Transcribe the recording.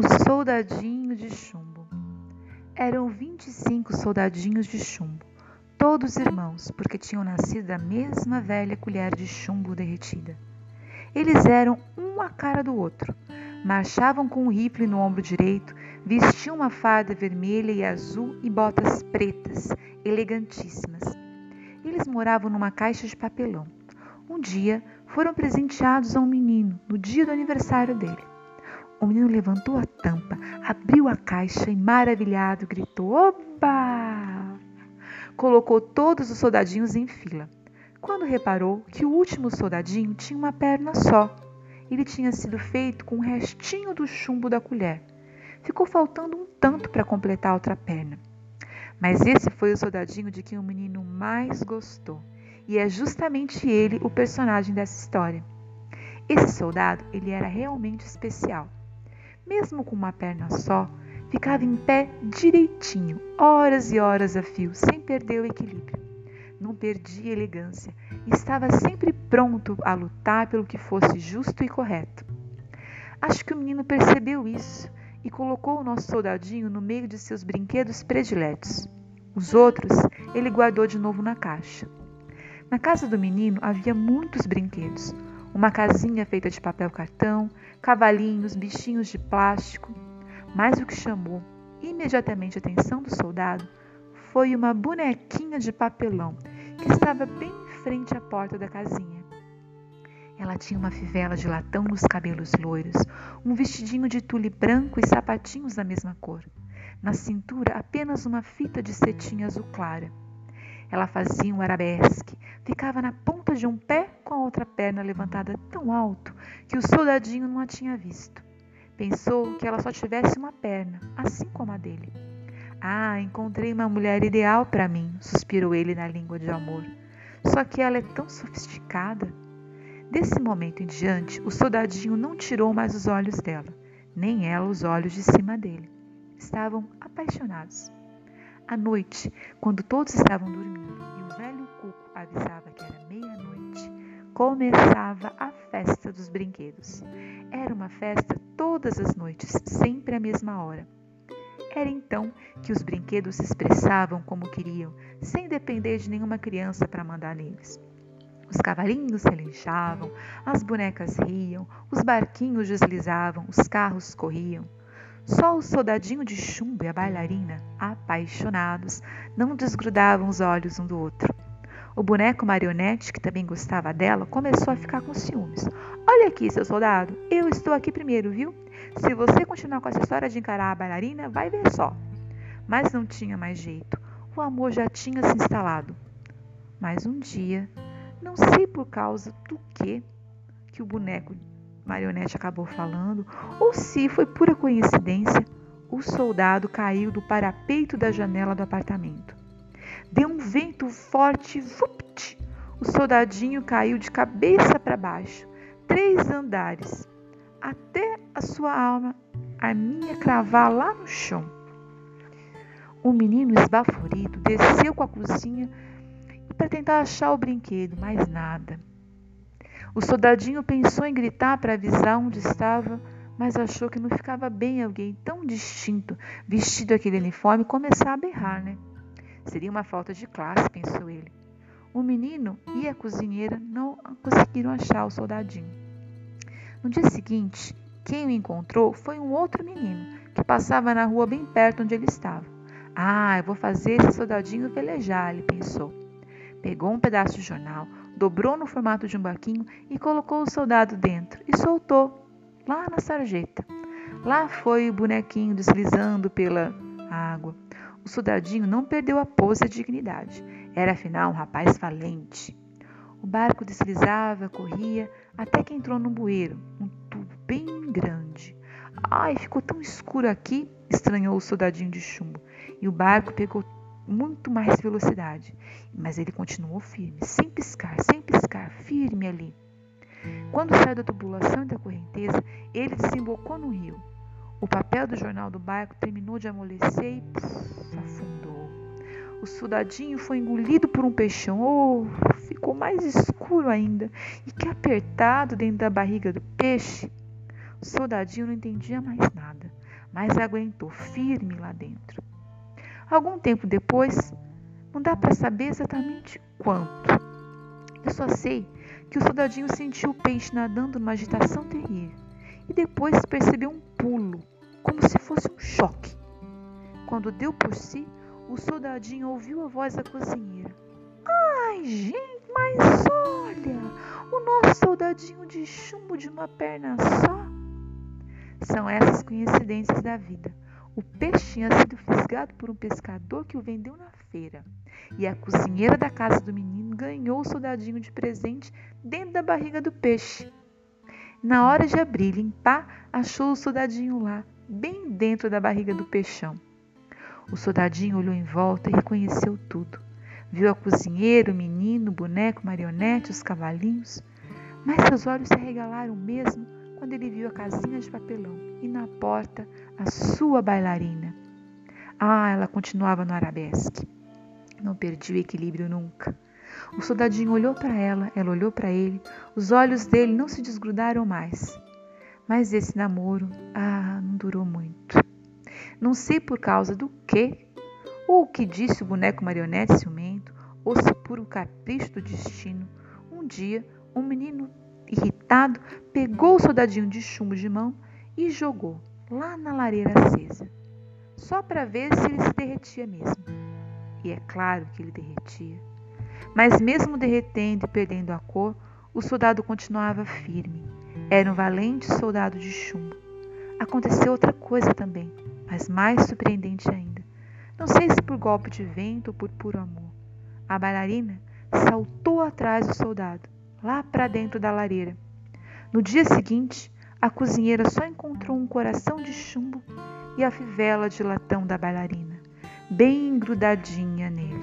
O soldadinho de chumbo. Eram vinte e cinco soldadinhos de chumbo, todos irmãos, porque tinham nascido da mesma velha colher de chumbo derretida. Eles eram um a cara do outro. Marchavam com um rifle no ombro direito, vestiam uma farda vermelha e azul e botas pretas, elegantíssimas. Eles moravam numa caixa de papelão. Um dia foram presenteados a um menino no dia do aniversário dele. O menino levantou a tampa, abriu a caixa e, maravilhado, gritou: Oba! Colocou todos os soldadinhos em fila. Quando reparou que o último soldadinho tinha uma perna só, ele tinha sido feito com o restinho do chumbo da colher. Ficou faltando um tanto para completar a outra perna. Mas esse foi o soldadinho de quem o menino mais gostou, e é justamente ele o personagem dessa história. Esse soldado, ele era realmente especial mesmo com uma perna só, ficava em pé direitinho, horas e horas a fio, sem perder o equilíbrio. Não perdia elegância e estava sempre pronto a lutar pelo que fosse justo e correto. Acho que o menino percebeu isso e colocou o nosso soldadinho no meio de seus brinquedos prediletos. Os outros ele guardou de novo na caixa. Na casa do menino havia muitos brinquedos, uma casinha feita de papel cartão, cavalinhos, bichinhos de plástico. Mas o que chamou imediatamente a atenção do soldado foi uma bonequinha de papelão que estava bem em frente à porta da casinha. Ela tinha uma fivela de latão nos cabelos loiros, um vestidinho de tule branco e sapatinhos da mesma cor. Na cintura, apenas uma fita de cetim azul clara. Ela fazia um arabesque, ficava na ponta de um pé com a outra perna levantada tão alto que o soldadinho não a tinha visto. Pensou que ela só tivesse uma perna, assim como a dele. Ah, encontrei uma mulher ideal para mim, suspirou ele na língua de amor. Só que ela é tão sofisticada. Desse momento em diante, o soldadinho não tirou mais os olhos dela, nem ela os olhos de cima dele. Estavam apaixonados. À noite, quando todos estavam dormindo avisava que era meia-noite, começava a festa dos brinquedos. Era uma festa todas as noites, sempre à mesma hora. Era então que os brinquedos se expressavam como queriam, sem depender de nenhuma criança para mandar neles. Os cavalinhos relinchavam, as bonecas riam, os barquinhos deslizavam, os carros corriam. Só o soldadinho de chumbo e a bailarina, apaixonados, não desgrudavam os olhos um do outro. O boneco marionete, que também gostava dela, começou a ficar com ciúmes. Olha aqui, seu soldado, eu estou aqui primeiro, viu? Se você continuar com essa história de encarar a bailarina, vai ver só. Mas não tinha mais jeito. O amor já tinha se instalado. Mas um dia, não sei por causa do que, que o boneco marionete acabou falando, ou se foi pura coincidência, o soldado caiu do parapeito da janela do apartamento. Deu um vento forte, vupt! O soldadinho caiu de cabeça para baixo, três andares, até a sua alma, a minha cravar lá no chão. O menino esbaforido desceu com a cozinha para tentar achar o brinquedo, mas nada. O soldadinho pensou em gritar para avisar onde estava, mas achou que não ficava bem alguém tão distinto, vestido aquele uniforme, começar a berrar, né? Seria uma falta de classe, pensou ele. O menino e a cozinheira não conseguiram achar o soldadinho. No dia seguinte, quem o encontrou foi um outro menino que passava na rua bem perto onde ele estava. Ah, eu vou fazer esse soldadinho velejar, ele pensou. Pegou um pedaço de jornal, dobrou no formato de um barquinho e colocou o soldado dentro e soltou lá na sarjeta. Lá foi o bonequinho deslizando pela água. O soldadinho não perdeu a pose e a dignidade. Era afinal um rapaz valente. O barco deslizava, corria, até que entrou num bueiro, um tubo bem grande. Ai, ficou tão escuro aqui, estranhou o soldadinho de chumbo. E o barco pegou muito mais velocidade. Mas ele continuou firme, sem piscar, sem piscar, firme ali. Quando saiu da tubulação e da correnteza, ele desembocou no rio. O papel do jornal do barco terminou de amolecer e puf, afundou. O soldadinho foi engolido por um peixão. Oh, ficou mais escuro ainda. E que apertado dentro da barriga do peixe. O soldadinho não entendia mais nada. mas aguentou firme lá dentro. Algum tempo depois, não dá para saber exatamente quanto. Eu só sei que o soldadinho sentiu o peixe nadando numa agitação terrível e depois percebeu um pulo, como se fosse um choque. Quando deu por si, o soldadinho ouviu a voz da cozinheira. Ai, gente, mas olha, o nosso soldadinho de chumbo de uma perna só. São essas coincidências da vida. O peixe tinha sido fisgado por um pescador que o vendeu na feira. E a cozinheira da casa do menino ganhou o soldadinho de presente dentro da barriga do peixe. Na hora de abrir e limpar, achou o soldadinho lá, bem dentro da barriga do peixão. O soldadinho olhou em volta e reconheceu tudo. Viu a cozinheira, o menino, o boneco, marionete, os cavalinhos. Mas seus olhos se arregalaram mesmo quando ele viu a casinha de papelão e na porta a sua bailarina. Ah, ela continuava no arabesque. Não perdia o equilíbrio nunca. O soldadinho olhou para ela, ela olhou para ele, os olhos dele não se desgrudaram mais. Mas esse namoro, ah, não durou muito. Não sei por causa do quê, ou o que disse o boneco marionete ciumento, ou se por um capricho do destino, um dia um menino irritado pegou o soldadinho de chumbo de mão e jogou lá na lareira acesa, só para ver se ele se derretia mesmo. E é claro que ele derretia. Mas mesmo derretendo e perdendo a cor, o soldado continuava firme. Era um valente soldado de chumbo. Aconteceu outra coisa também mas mais surpreendente ainda. Não sei se por golpe de vento ou por puro amor. A bailarina saltou atrás do soldado, lá para dentro da lareira. No dia seguinte, a cozinheira só encontrou um coração de chumbo e a fivela de latão da bailarina, bem grudadinha nele.